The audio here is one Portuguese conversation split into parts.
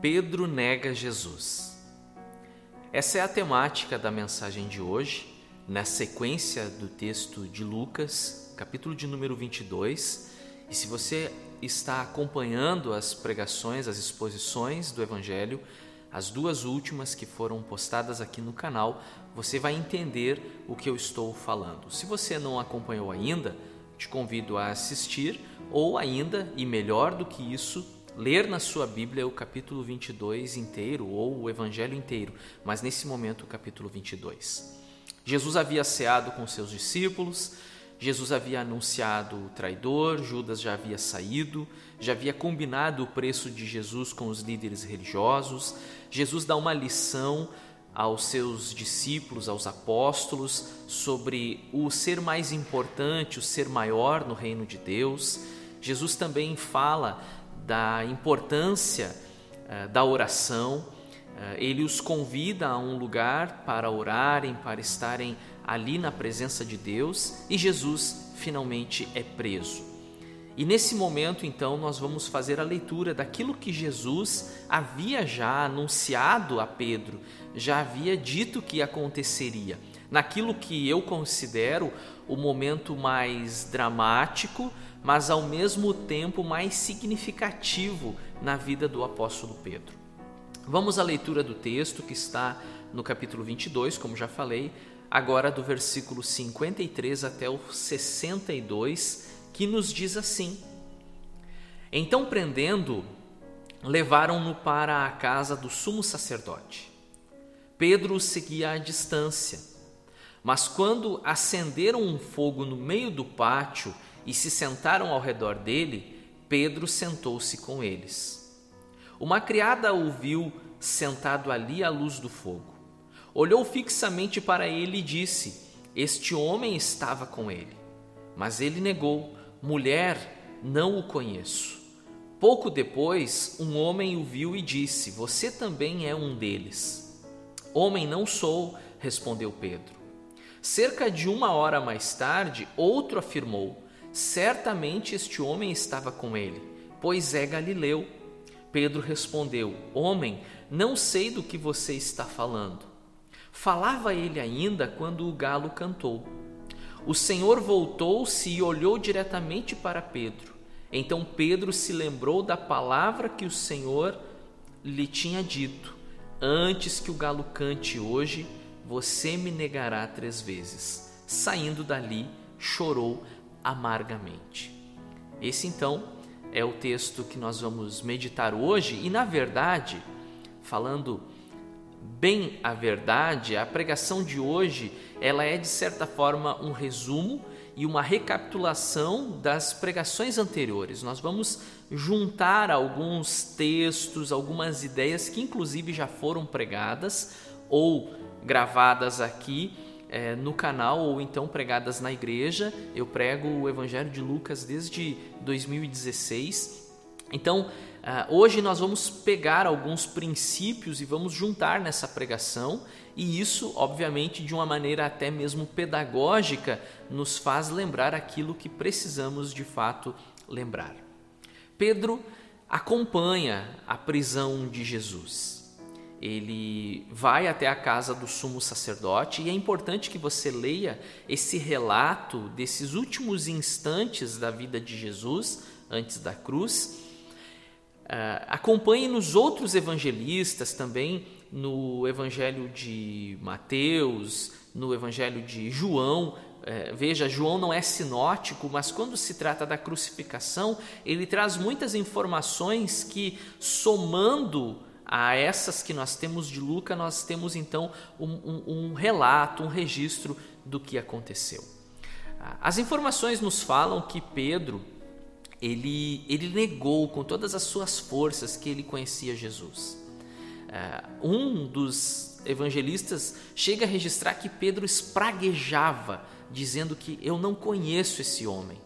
Pedro nega Jesus. Essa é a temática da mensagem de hoje, na sequência do texto de Lucas, capítulo de número 22. E se você está acompanhando as pregações, as exposições do Evangelho, as duas últimas que foram postadas aqui no canal, você vai entender o que eu estou falando. Se você não acompanhou ainda, te convido a assistir ou ainda, e melhor do que isso, ler na sua Bíblia o capítulo 22 inteiro ou o evangelho inteiro, mas nesse momento o capítulo 22. Jesus havia ceado com seus discípulos, Jesus havia anunciado o traidor, Judas já havia saído, já havia combinado o preço de Jesus com os líderes religiosos. Jesus dá uma lição aos seus discípulos, aos apóstolos, sobre o ser mais importante, o ser maior no reino de Deus. Jesus também fala da importância uh, da oração. Uh, ele os convida a um lugar para orarem, para estarem ali na presença de Deus e Jesus finalmente é preso. E nesse momento, então, nós vamos fazer a leitura daquilo que Jesus havia já anunciado a Pedro, já havia dito que aconteceria, naquilo que eu considero o momento mais dramático, mas ao mesmo tempo mais significativo na vida do apóstolo Pedro. Vamos à leitura do texto que está no capítulo 22, como já falei, agora do versículo 53 até o 62, que nos diz assim: Então, prendendo, levaram-no para a casa do sumo sacerdote. Pedro o seguia à distância, mas quando acenderam um fogo no meio do pátio e se sentaram ao redor dele, Pedro sentou-se com eles. Uma criada o viu sentado ali à luz do fogo. Olhou fixamente para ele e disse: Este homem estava com ele. Mas ele negou: Mulher, não o conheço. Pouco depois, um homem o viu e disse: Você também é um deles. Homem, não sou, respondeu Pedro. Cerca de uma hora mais tarde, outro afirmou: Certamente este homem estava com ele, pois é Galileu. Pedro respondeu: Homem, não sei do que você está falando. Falava ele ainda quando o galo cantou. O Senhor voltou-se e olhou diretamente para Pedro. Então Pedro se lembrou da palavra que o Senhor lhe tinha dito: Antes que o galo cante hoje, você me negará três vezes. Saindo dali, chorou amargamente. Esse então é o texto que nós vamos meditar hoje e, na verdade, falando bem a verdade, a pregação de hoje, ela é de certa forma um resumo e uma recapitulação das pregações anteriores. Nós vamos juntar alguns textos, algumas ideias que inclusive já foram pregadas ou gravadas aqui é, no canal ou então pregadas na igreja. Eu prego o Evangelho de Lucas desde 2016. Então, uh, hoje nós vamos pegar alguns princípios e vamos juntar nessa pregação, e isso, obviamente, de uma maneira até mesmo pedagógica, nos faz lembrar aquilo que precisamos de fato lembrar. Pedro acompanha a prisão de Jesus ele vai até a casa do sumo sacerdote e é importante que você leia esse relato desses últimos instantes da vida de Jesus antes da cruz. Uh, acompanhe nos outros evangelistas também, no evangelho de Mateus, no evangelho de João. Uh, veja, João não é sinótico, mas quando se trata da crucificação, ele traz muitas informações que, somando a essas que nós temos de Lucas, nós temos então um, um, um relato, um registro do que aconteceu. As informações nos falam que Pedro ele, ele negou com todas as suas forças que ele conhecia Jesus. É, um dos evangelistas chega a registrar que Pedro espraguejava, dizendo que eu não conheço esse homem.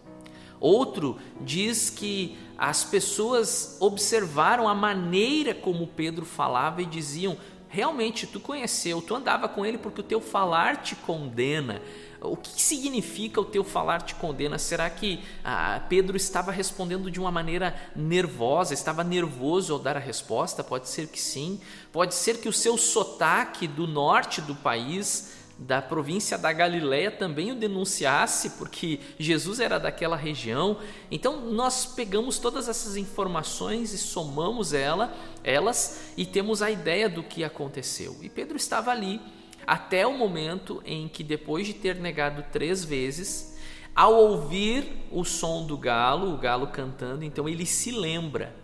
Outro diz que as pessoas observaram a maneira como Pedro falava e diziam: realmente tu conheceu, tu andava com ele porque o teu falar te condena. o que significa o teu falar te condena? Será que ah, Pedro estava respondendo de uma maneira nervosa, estava nervoso ao dar a resposta? Pode ser que sim. Pode ser que o seu sotaque do norte do país da província da Galiléia também o denunciasse, porque Jesus era daquela região. Então nós pegamos todas essas informações e somamos ela, elas e temos a ideia do que aconteceu. E Pedro estava ali até o momento em que depois de ter negado três vezes, ao ouvir o som do galo, o galo cantando, então ele se lembra.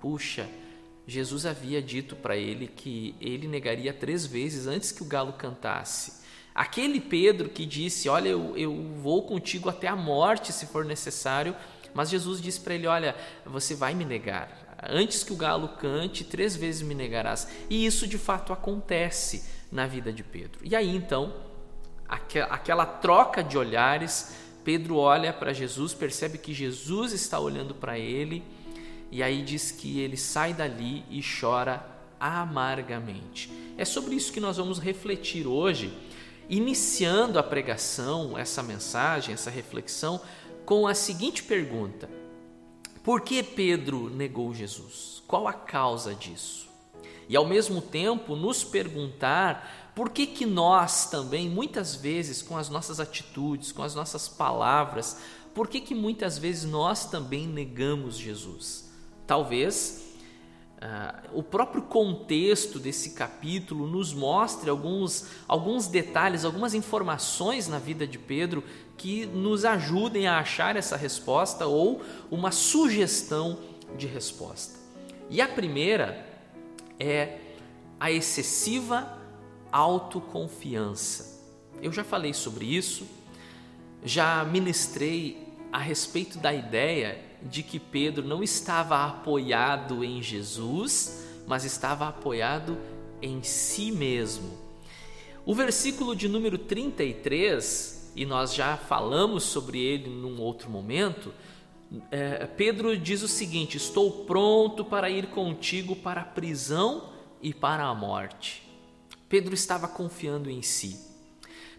Puxa, Jesus havia dito para ele que ele negaria três vezes antes que o galo cantasse. Aquele Pedro que disse: Olha, eu, eu vou contigo até a morte se for necessário, mas Jesus disse para ele: Olha, você vai me negar. Antes que o galo cante, três vezes me negarás. E isso de fato acontece na vida de Pedro. E aí então, aquela troca de olhares, Pedro olha para Jesus, percebe que Jesus está olhando para ele, e aí diz que ele sai dali e chora amargamente. É sobre isso que nós vamos refletir hoje iniciando a pregação, essa mensagem, essa reflexão, com a seguinte pergunta: Por que Pedro negou Jesus? Qual a causa disso? E ao mesmo tempo nos perguntar por que, que nós também, muitas vezes, com as nossas atitudes, com as nossas palavras, por que, que muitas vezes nós também negamos Jesus? Talvez Uh, o próprio contexto desse capítulo nos mostra alguns, alguns detalhes, algumas informações na vida de Pedro que nos ajudem a achar essa resposta ou uma sugestão de resposta. E a primeira é a excessiva autoconfiança. Eu já falei sobre isso, já ministrei a respeito da ideia de que Pedro não estava apoiado em Jesus, mas estava apoiado em si mesmo. O versículo de número 33, e nós já falamos sobre ele num outro momento, é, Pedro diz o seguinte: Estou pronto para ir contigo para a prisão e para a morte. Pedro estava confiando em si.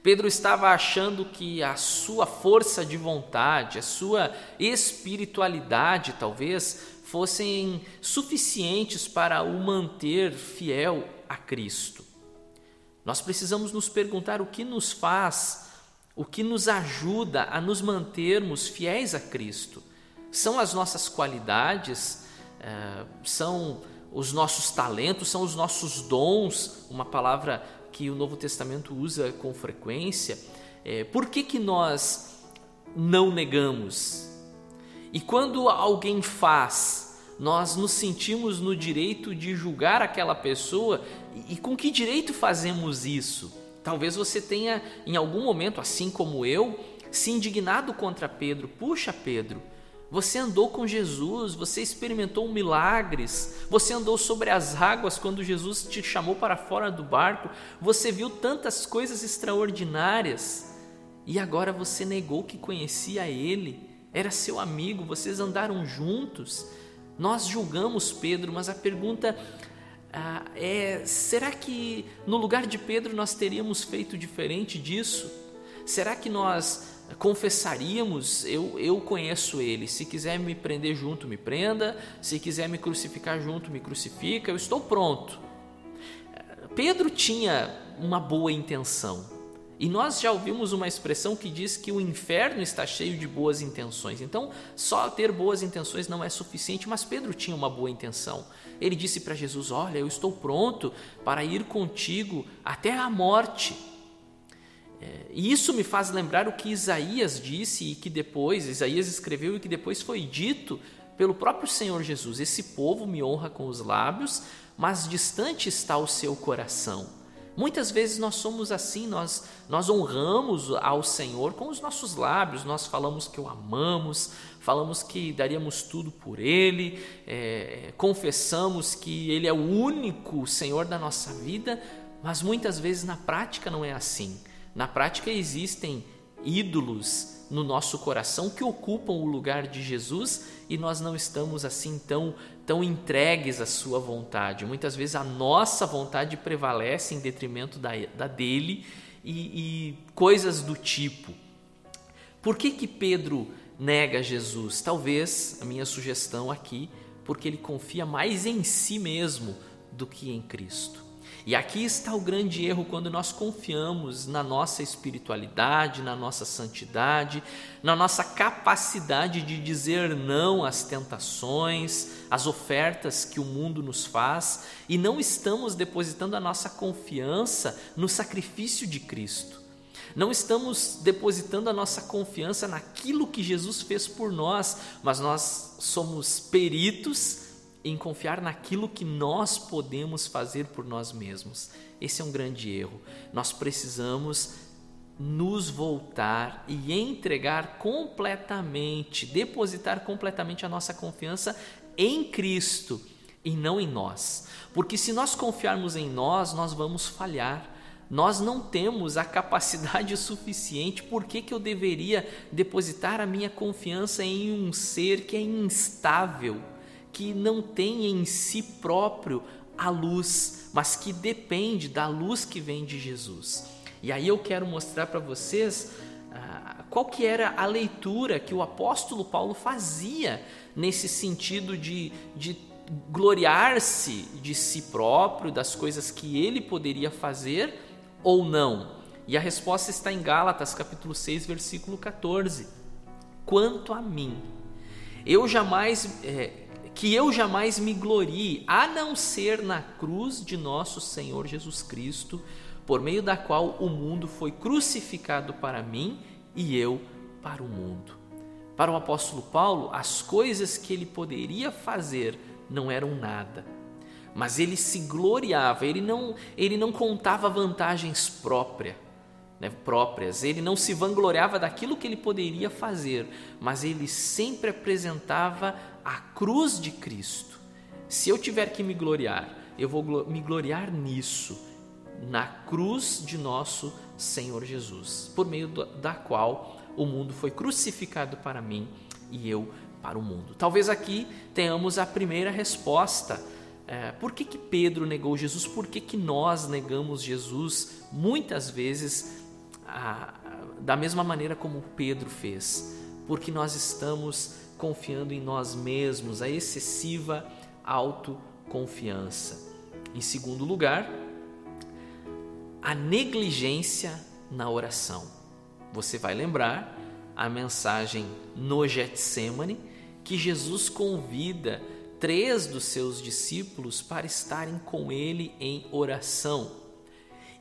Pedro estava achando que a sua força de vontade, a sua espiritualidade, talvez, fossem suficientes para o manter fiel a Cristo. Nós precisamos nos perguntar o que nos faz, o que nos ajuda a nos mantermos fiéis a Cristo. São as nossas qualidades, eh, são os nossos talentos, são os nossos dons, uma palavra que o Novo Testamento usa com frequência, é, por que, que nós não negamos? E quando alguém faz, nós nos sentimos no direito de julgar aquela pessoa, e, e com que direito fazemos isso? Talvez você tenha, em algum momento, assim como eu, se indignado contra Pedro. Puxa, Pedro, você andou com Jesus, você experimentou milagres, você andou sobre as águas quando Jesus te chamou para fora do barco, você viu tantas coisas extraordinárias e agora você negou que conhecia Ele, era seu amigo, vocês andaram juntos. Nós julgamos Pedro, mas a pergunta ah, é: será que no lugar de Pedro nós teríamos feito diferente disso? Será que nós confessaríamos, eu, eu conheço ele. Se quiser me prender junto, me prenda. Se quiser me crucificar junto, me crucifica. Eu estou pronto. Pedro tinha uma boa intenção. E nós já ouvimos uma expressão que diz que o inferno está cheio de boas intenções. Então, só ter boas intenções não é suficiente, mas Pedro tinha uma boa intenção. Ele disse para Jesus: Olha, eu estou pronto para ir contigo até a morte. É, e isso me faz lembrar o que Isaías disse e que depois, Isaías escreveu e que depois foi dito pelo próprio Senhor Jesus: Esse povo me honra com os lábios, mas distante está o seu coração. Muitas vezes nós somos assim, nós, nós honramos ao Senhor com os nossos lábios, nós falamos que o amamos, falamos que daríamos tudo por Ele, é, confessamos que Ele é o único Senhor da nossa vida, mas muitas vezes na prática não é assim. Na prática, existem ídolos no nosso coração que ocupam o lugar de Jesus e nós não estamos assim tão, tão entregues à Sua vontade. Muitas vezes a nossa vontade prevalece em detrimento da, da dele e, e coisas do tipo. Por que, que Pedro nega Jesus? Talvez a minha sugestão aqui, porque ele confia mais em si mesmo do que em Cristo. E aqui está o grande erro quando nós confiamos na nossa espiritualidade, na nossa santidade, na nossa capacidade de dizer não às tentações, às ofertas que o mundo nos faz e não estamos depositando a nossa confiança no sacrifício de Cristo. Não estamos depositando a nossa confiança naquilo que Jesus fez por nós, mas nós somos peritos em confiar naquilo que nós podemos fazer por nós mesmos. Esse é um grande erro. Nós precisamos nos voltar e entregar completamente, depositar completamente a nossa confiança em Cristo e não em nós. Porque se nós confiarmos em nós, nós vamos falhar. Nós não temos a capacidade suficiente, por que, que eu deveria depositar a minha confiança em um ser que é instável? Que não tem em si próprio a luz, mas que depende da luz que vem de Jesus. E aí eu quero mostrar para vocês ah, qual que era a leitura que o apóstolo Paulo fazia nesse sentido de, de gloriar-se de si próprio, das coisas que ele poderia fazer ou não. E a resposta está em Gálatas capítulo 6, versículo 14. Quanto a mim, eu jamais é, que eu jamais me glorie, a não ser na cruz de nosso Senhor Jesus Cristo, por meio da qual o mundo foi crucificado para mim e eu para o mundo. Para o apóstolo Paulo, as coisas que ele poderia fazer não eram nada, mas ele se gloriava, ele não, ele não contava vantagens próprias né, próprias. Ele não se vangloriava daquilo que ele poderia fazer, mas ele sempre apresentava a cruz de Cristo. Se eu tiver que me gloriar, eu vou me gloriar nisso, na cruz de nosso Senhor Jesus, por meio da qual o mundo foi crucificado para mim e eu para o mundo. Talvez aqui tenhamos a primeira resposta. É, por que, que Pedro negou Jesus? Por que, que nós negamos Jesus muitas vezes a, da mesma maneira como Pedro fez, porque nós estamos confiando em nós mesmos, a excessiva autoconfiança. Em segundo lugar, a negligência na oração. Você vai lembrar a mensagem no Getsemane que Jesus convida três dos seus discípulos para estarem com ele em oração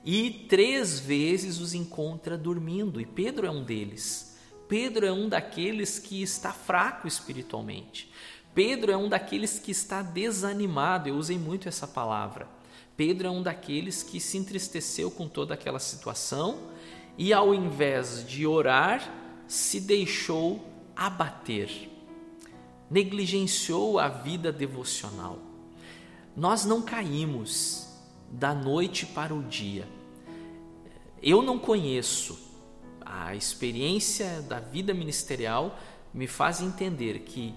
e três vezes os encontra dormindo, e Pedro é um deles. Pedro é um daqueles que está fraco espiritualmente. Pedro é um daqueles que está desanimado, eu usei muito essa palavra. Pedro é um daqueles que se entristeceu com toda aquela situação e, ao invés de orar, se deixou abater, negligenciou a vida devocional. Nós não caímos da noite para o dia. Eu não conheço. A experiência da vida ministerial me faz entender que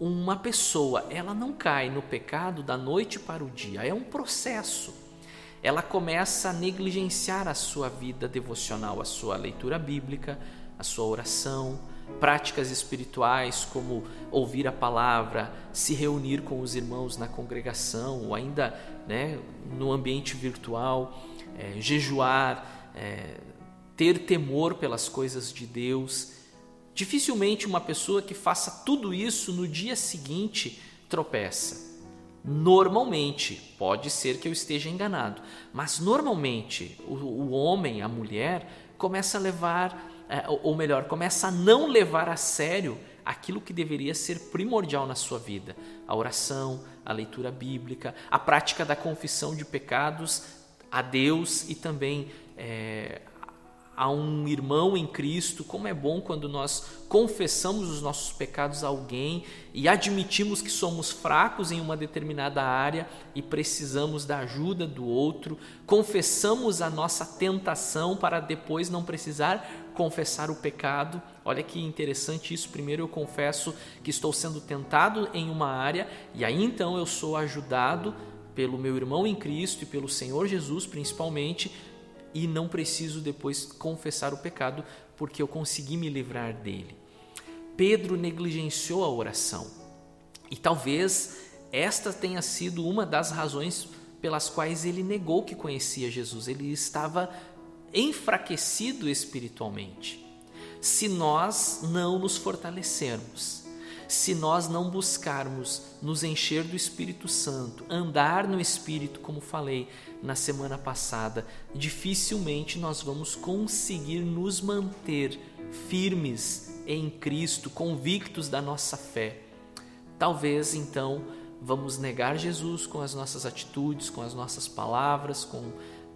uma pessoa, ela não cai no pecado da noite para o dia, é um processo. Ela começa a negligenciar a sua vida devocional, a sua leitura bíblica, a sua oração, práticas espirituais como ouvir a palavra, se reunir com os irmãos na congregação ou ainda né, no ambiente virtual, é, jejuar, é, ter temor pelas coisas de Deus. Dificilmente uma pessoa que faça tudo isso no dia seguinte tropeça. Normalmente, pode ser que eu esteja enganado, mas normalmente o, o homem, a mulher, começa a levar é, ou melhor, começa a não levar a sério aquilo que deveria ser primordial na sua vida: a oração, a leitura bíblica, a prática da confissão de pecados a Deus e também é, a um irmão em Cristo, como é bom quando nós confessamos os nossos pecados a alguém e admitimos que somos fracos em uma determinada área e precisamos da ajuda do outro, confessamos a nossa tentação para depois não precisar confessar o pecado. Olha que interessante isso. Primeiro eu confesso que estou sendo tentado em uma área e aí então eu sou ajudado pelo meu irmão em Cristo e pelo Senhor Jesus, principalmente, e não preciso depois confessar o pecado porque eu consegui me livrar dele. Pedro negligenciou a oração e talvez esta tenha sido uma das razões pelas quais ele negou que conhecia Jesus. Ele estava enfraquecido espiritualmente. Se nós não nos fortalecermos, se nós não buscarmos nos encher do Espírito Santo, andar no Espírito, como falei na semana passada, dificilmente nós vamos conseguir nos manter firmes em Cristo, convictos da nossa fé. Talvez então vamos negar Jesus com as nossas atitudes, com as nossas palavras, com,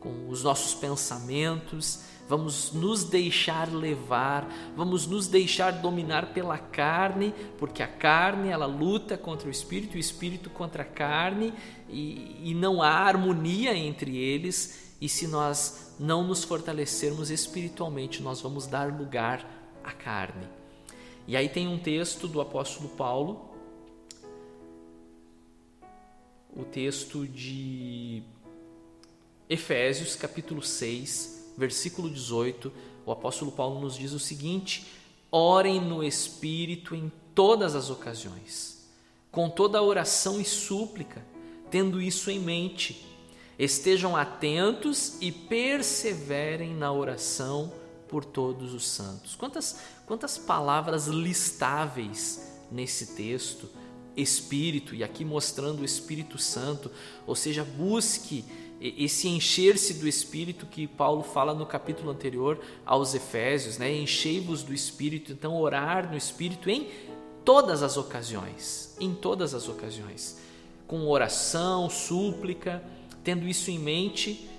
com os nossos pensamentos, vamos nos deixar levar, vamos nos deixar dominar pela carne, porque a carne ela luta contra o espírito, o espírito contra a carne, e, e não há harmonia entre eles, e se nós não nos fortalecermos espiritualmente, nós vamos dar lugar à carne. E aí tem um texto do apóstolo Paulo o texto de Efésios, capítulo 6, versículo 18. O apóstolo Paulo nos diz o seguinte: Orem no Espírito em todas as ocasiões, com toda oração e súplica, tendo isso em mente. Estejam atentos e perseverem na oração por todos os santos. Quantas, quantas palavras listáveis nesse texto Espírito, e aqui mostrando o Espírito Santo, ou seja, busque esse encher-se do Espírito que Paulo fala no capítulo anterior aos Efésios, né? Enchei-vos do Espírito, então orar no Espírito em todas as ocasiões, em todas as ocasiões, com oração, súplica, tendo isso em mente,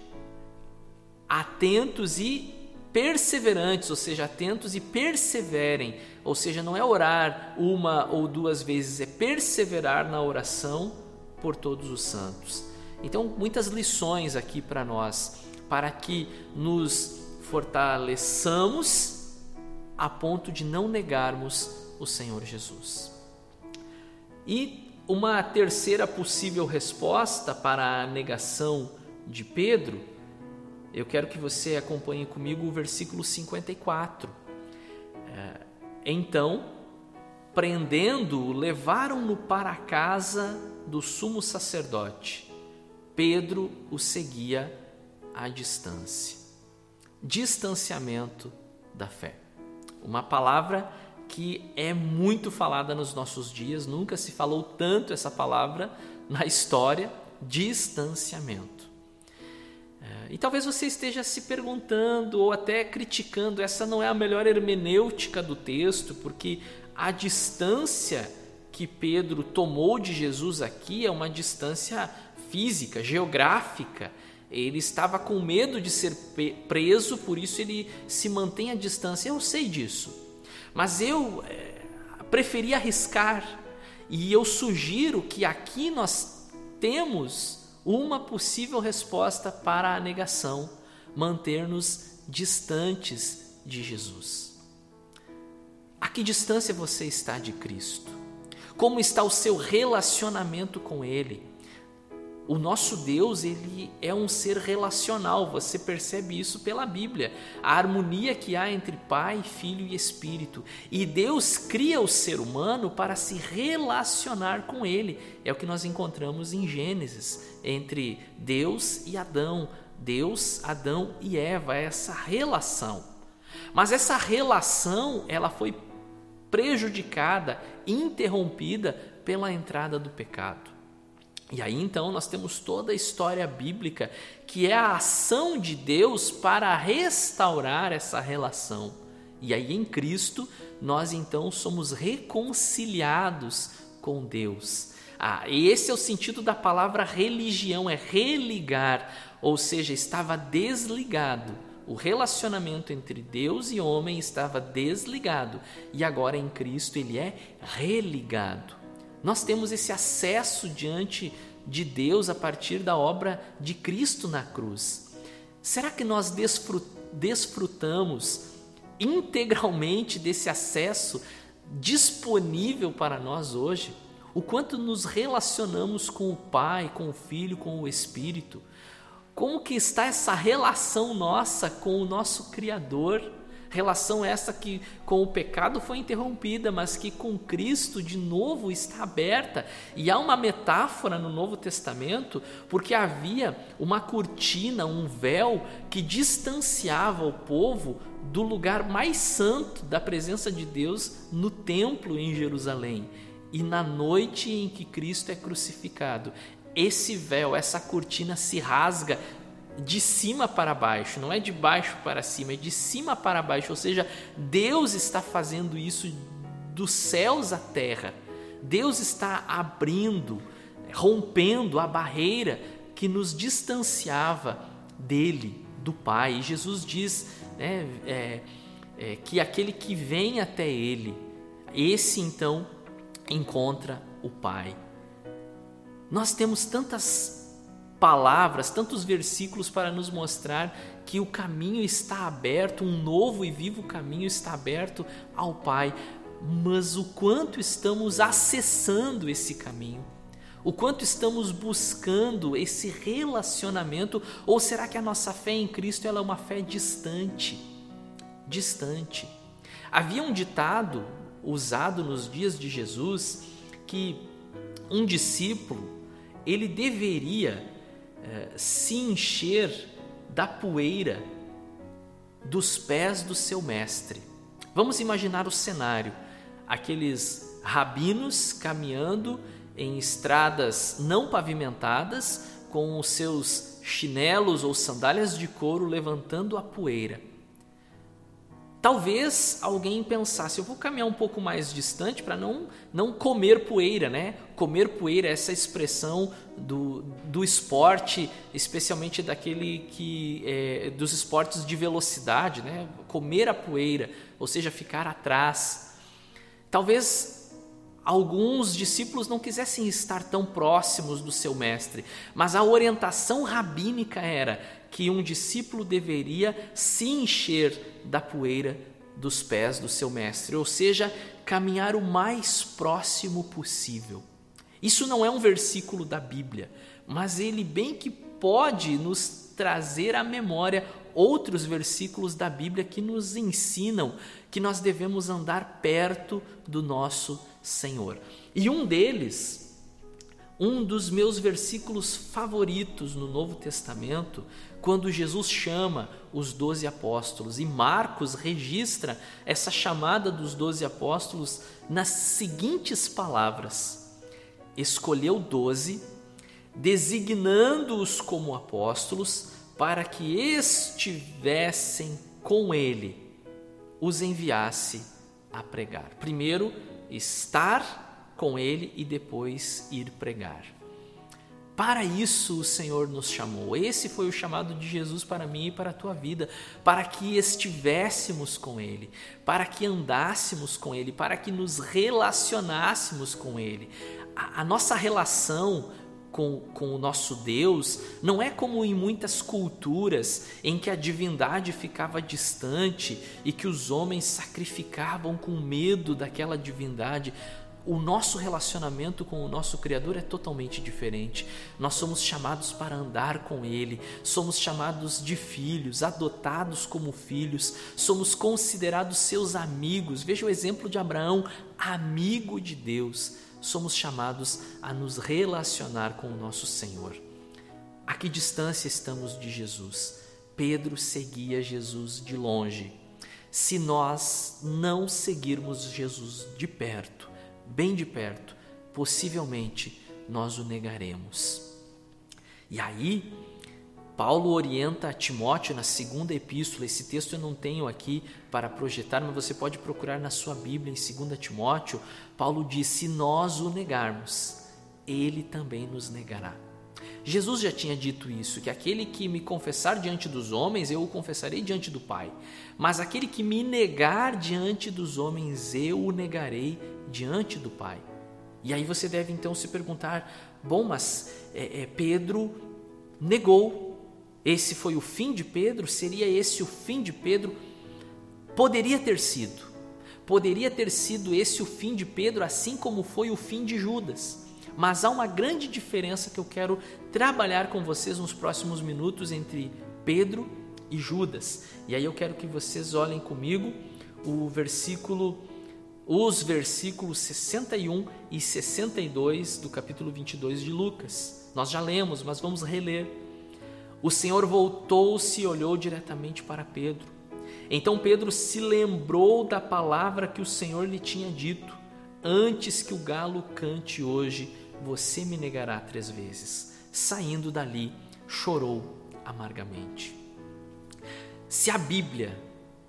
atentos e perseverantes, ou seja, atentos e perseverem, ou seja, não é orar uma ou duas vezes, é perseverar na oração por todos os santos. Então, muitas lições aqui para nós, para que nos fortaleçamos a ponto de não negarmos o Senhor Jesus. E uma terceira possível resposta para a negação de Pedro eu quero que você acompanhe comigo o versículo 54. É, então, prendendo-o, levaram-no para a casa do sumo sacerdote. Pedro o seguia à distância. Distanciamento da fé. Uma palavra que é muito falada nos nossos dias, nunca se falou tanto essa palavra na história, distanciamento. E talvez você esteja se perguntando ou até criticando, essa não é a melhor hermenêutica do texto, porque a distância que Pedro tomou de Jesus aqui é uma distância física, geográfica. Ele estava com medo de ser preso, por isso ele se mantém à distância. Eu sei disso, mas eu é, preferi arriscar e eu sugiro que aqui nós temos uma possível resposta para a negação, manter-nos distantes de Jesus. A que distância você está de Cristo? Como está o seu relacionamento com Ele? O nosso Deus, ele é um ser relacional, você percebe isso pela Bíblia. A harmonia que há entre Pai, Filho e Espírito. E Deus cria o ser humano para se relacionar com ele. É o que nós encontramos em Gênesis, entre Deus e Adão, Deus, Adão e Eva, é essa relação. Mas essa relação, ela foi prejudicada, interrompida pela entrada do pecado. E aí então nós temos toda a história bíblica que é a ação de Deus para restaurar essa relação. E aí em Cristo nós então somos reconciliados com Deus. Ah, esse é o sentido da palavra religião, é religar, ou seja, estava desligado. O relacionamento entre Deus e homem estava desligado e agora em Cristo ele é religado. Nós temos esse acesso diante de Deus a partir da obra de Cristo na cruz. Será que nós desfrutamos integralmente desse acesso disponível para nós hoje? O quanto nos relacionamos com o Pai, com o Filho, com o Espírito? como que está essa relação nossa com o nosso Criador? Relação essa que com o pecado foi interrompida, mas que com Cristo de novo está aberta. E há uma metáfora no Novo Testamento, porque havia uma cortina, um véu que distanciava o povo do lugar mais santo da presença de Deus no templo em Jerusalém. E na noite em que Cristo é crucificado, esse véu, essa cortina se rasga de cima para baixo, não é de baixo para cima, é de cima para baixo, ou seja, Deus está fazendo isso dos céus à terra. Deus está abrindo, rompendo a barreira que nos distanciava dele, do Pai. E Jesus diz né, é, é, que aquele que vem até ele, esse então encontra o Pai. Nós temos tantas palavras, tantos versículos para nos mostrar que o caminho está aberto, um novo e vivo caminho está aberto ao Pai. Mas o quanto estamos acessando esse caminho? O quanto estamos buscando esse relacionamento? Ou será que a nossa fé em Cristo ela é uma fé distante? Distante. Havia um ditado usado nos dias de Jesus que um discípulo ele deveria se encher da poeira dos pés do seu mestre. Vamos imaginar o cenário: aqueles rabinos caminhando em estradas não pavimentadas, com os seus chinelos ou sandálias de couro levantando a poeira. Talvez alguém pensasse, eu vou caminhar um pouco mais distante para não, não comer poeira, né? Comer poeira, essa expressão do, do esporte, especialmente daquele que é, dos esportes de velocidade, né? Comer a poeira, ou seja, ficar atrás. Talvez alguns discípulos não quisessem estar tão próximos do seu mestre, mas a orientação rabínica era que um discípulo deveria se encher da poeira dos pés do seu mestre, ou seja, caminhar o mais próximo possível. Isso não é um versículo da Bíblia, mas ele bem que pode nos trazer à memória outros versículos da Bíblia que nos ensinam que nós devemos andar perto do nosso Senhor. E um deles um dos meus versículos favoritos no Novo Testamento, quando Jesus chama os doze apóstolos, e Marcos registra essa chamada dos doze apóstolos nas seguintes palavras: Escolheu doze, designando-os como apóstolos, para que estivessem com ele, os enviasse a pregar. Primeiro, estar com ele e depois ir pregar. Para isso o Senhor nos chamou. Esse foi o chamado de Jesus para mim e para a tua vida, para que estivéssemos com Ele, para que andássemos com Ele, para que nos relacionássemos com Ele. A, a nossa relação com, com o nosso Deus não é como em muitas culturas em que a divindade ficava distante e que os homens sacrificavam com medo daquela divindade o nosso relacionamento com o nosso Criador é totalmente diferente. Nós somos chamados para andar com Ele, somos chamados de filhos, adotados como filhos, somos considerados seus amigos. Veja o exemplo de Abraão, amigo de Deus. Somos chamados a nos relacionar com o nosso Senhor. A que distância estamos de Jesus? Pedro seguia Jesus de longe. Se nós não seguirmos Jesus de perto, bem de perto, possivelmente nós o negaremos. E aí, Paulo orienta a Timóteo na segunda epístola, esse texto eu não tenho aqui para projetar, mas você pode procurar na sua Bíblia em 2 Timóteo. Paulo diz: se nós o negarmos, ele também nos negará. Jesus já tinha dito isso, que aquele que me confessar diante dos homens, eu o confessarei diante do Pai. Mas aquele que me negar diante dos homens, eu o negarei diante do Pai. E aí você deve então se perguntar: bom, mas é, é, Pedro negou. Esse foi o fim de Pedro? Seria esse o fim de Pedro? Poderia ter sido. Poderia ter sido esse o fim de Pedro, assim como foi o fim de Judas. Mas há uma grande diferença que eu quero trabalhar com vocês nos próximos minutos entre Pedro e Judas. E aí eu quero que vocês olhem comigo o versículo os versículos 61 e 62 do capítulo 22 de Lucas. Nós já lemos, mas vamos reler. O Senhor voltou-se e olhou diretamente para Pedro. Então Pedro se lembrou da palavra que o Senhor lhe tinha dito: Antes que o galo cante hoje, você me negará três vezes. Saindo dali, chorou amargamente. Se a Bíblia,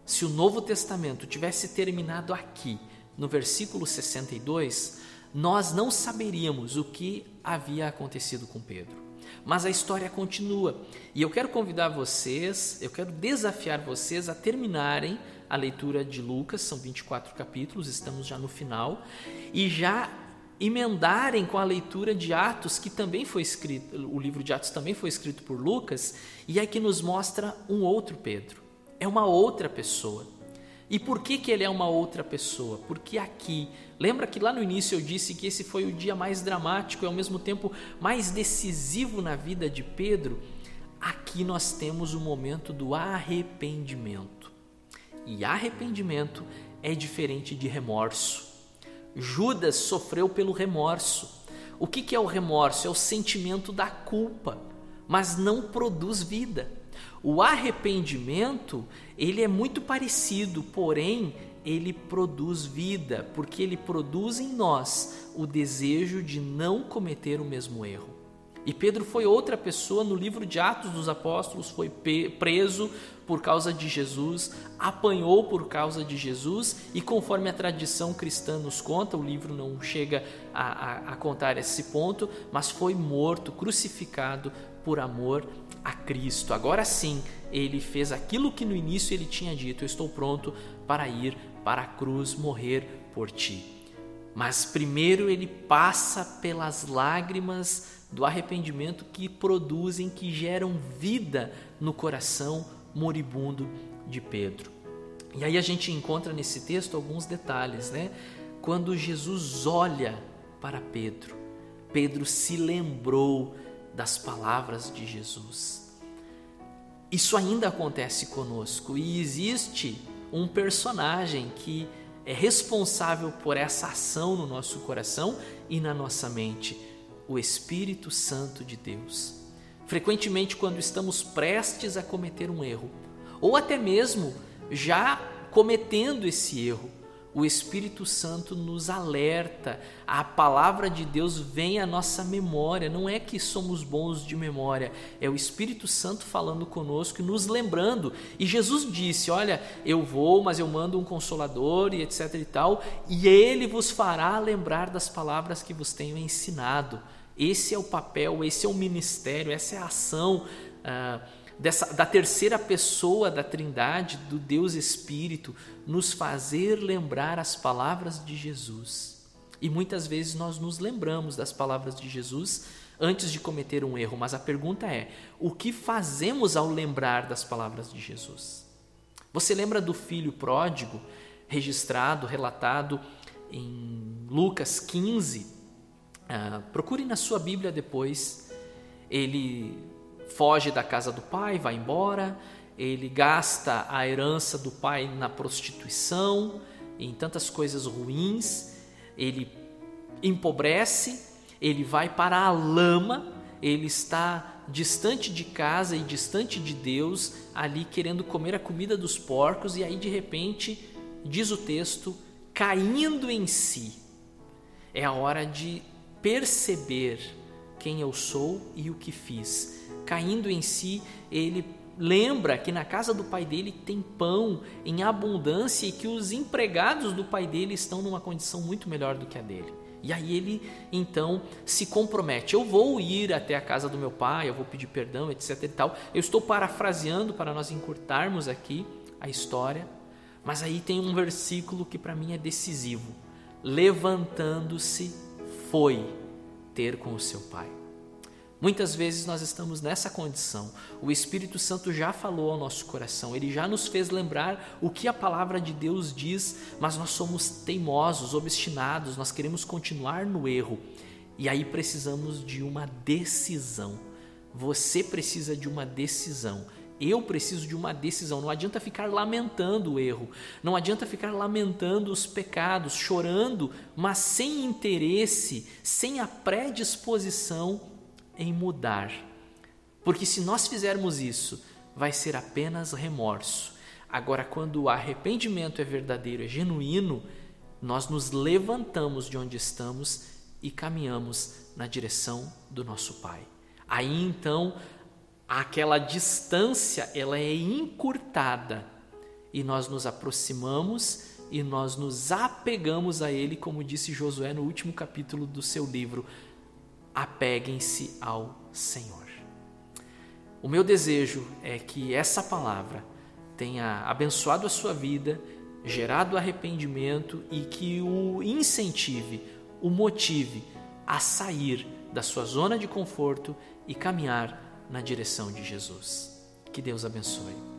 se o Novo Testamento tivesse terminado aqui, no versículo 62, nós não saberíamos o que havia acontecido com Pedro. Mas a história continua. E eu quero convidar vocês, eu quero desafiar vocês a terminarem a leitura de Lucas, são 24 capítulos, estamos já no final, e já emendarem com a leitura de Atos, que também foi escrito, o livro de Atos também foi escrito por Lucas, e é que nos mostra um outro Pedro. É uma outra pessoa. E por que, que ele é uma outra pessoa? Porque aqui, lembra que lá no início eu disse que esse foi o dia mais dramático e ao mesmo tempo mais decisivo na vida de Pedro? Aqui nós temos o momento do arrependimento. E arrependimento é diferente de remorso. Judas sofreu pelo remorso. O que, que é o remorso? É o sentimento da culpa, mas não produz vida. O arrependimento, ele é muito parecido, porém ele produz vida, porque ele produz em nós o desejo de não cometer o mesmo erro. E Pedro foi outra pessoa no livro de Atos dos Apóstolos, foi preso por causa de Jesus, apanhou por causa de Jesus, e conforme a tradição cristã nos conta, o livro não chega a, a, a contar esse ponto, mas foi morto, crucificado por amor a Cristo. Agora sim, ele fez aquilo que no início ele tinha dito: Eu estou pronto para ir para a cruz morrer por ti. Mas primeiro ele passa pelas lágrimas do arrependimento que produzem, que geram vida no coração moribundo de Pedro. E aí a gente encontra nesse texto alguns detalhes, né? Quando Jesus olha para Pedro, Pedro se lembrou das palavras de Jesus. Isso ainda acontece conosco e existe um personagem que é responsável por essa ação no nosso coração e na nossa mente, o Espírito Santo de Deus. Frequentemente, quando estamos prestes a cometer um erro, ou até mesmo já cometendo esse erro, o Espírito Santo nos alerta, a palavra de Deus vem à nossa memória. Não é que somos bons de memória, é o Espírito Santo falando conosco e nos lembrando. E Jesus disse: Olha, eu vou, mas eu mando um consolador e etc e tal, e ele vos fará lembrar das palavras que vos tenho ensinado. Esse é o papel, esse é o ministério, essa é a ação. Uh, dessa, da terceira pessoa da Trindade, do Deus Espírito, nos fazer lembrar as palavras de Jesus. E muitas vezes nós nos lembramos das palavras de Jesus antes de cometer um erro, mas a pergunta é: o que fazemos ao lembrar das palavras de Jesus? Você lembra do filho pródigo, registrado, relatado em Lucas 15? Ah, procure na sua Bíblia depois. Ele foge da casa do pai, vai embora, ele gasta a herança do pai na prostituição, em tantas coisas ruins, ele empobrece, ele vai para a lama, ele está distante de casa e distante de Deus, ali querendo comer a comida dos porcos, e aí de repente, diz o texto, caindo em si. É a hora de perceber quem eu sou e o que fiz. Caindo em si, ele lembra que na casa do pai dele tem pão em abundância e que os empregados do pai dele estão numa condição muito melhor do que a dele. E aí ele então se compromete: eu vou ir até a casa do meu pai, eu vou pedir perdão, etc e tal. Eu estou parafraseando para nós encurtarmos aqui a história, mas aí tem um versículo que para mim é decisivo. Levantando-se, foi ter com o seu pai. Muitas vezes nós estamos nessa condição. O Espírito Santo já falou ao nosso coração, ele já nos fez lembrar o que a palavra de Deus diz, mas nós somos teimosos, obstinados, nós queremos continuar no erro. E aí precisamos de uma decisão. Você precisa de uma decisão. Eu preciso de uma decisão. Não adianta ficar lamentando o erro, não adianta ficar lamentando os pecados, chorando, mas sem interesse, sem a predisposição em mudar. Porque se nós fizermos isso, vai ser apenas remorso. Agora, quando o arrependimento é verdadeiro, é genuíno, nós nos levantamos de onde estamos e caminhamos na direção do nosso Pai. Aí então aquela distância ela é encurtada e nós nos aproximamos e nós nos apegamos a ele, como disse Josué no último capítulo do seu livro. Apeguem-se ao Senhor. O meu desejo é que essa palavra tenha abençoado a sua vida, gerado arrependimento e que o incentive, o motive a sair da sua zona de conforto e caminhar na direção de Jesus. Que Deus abençoe.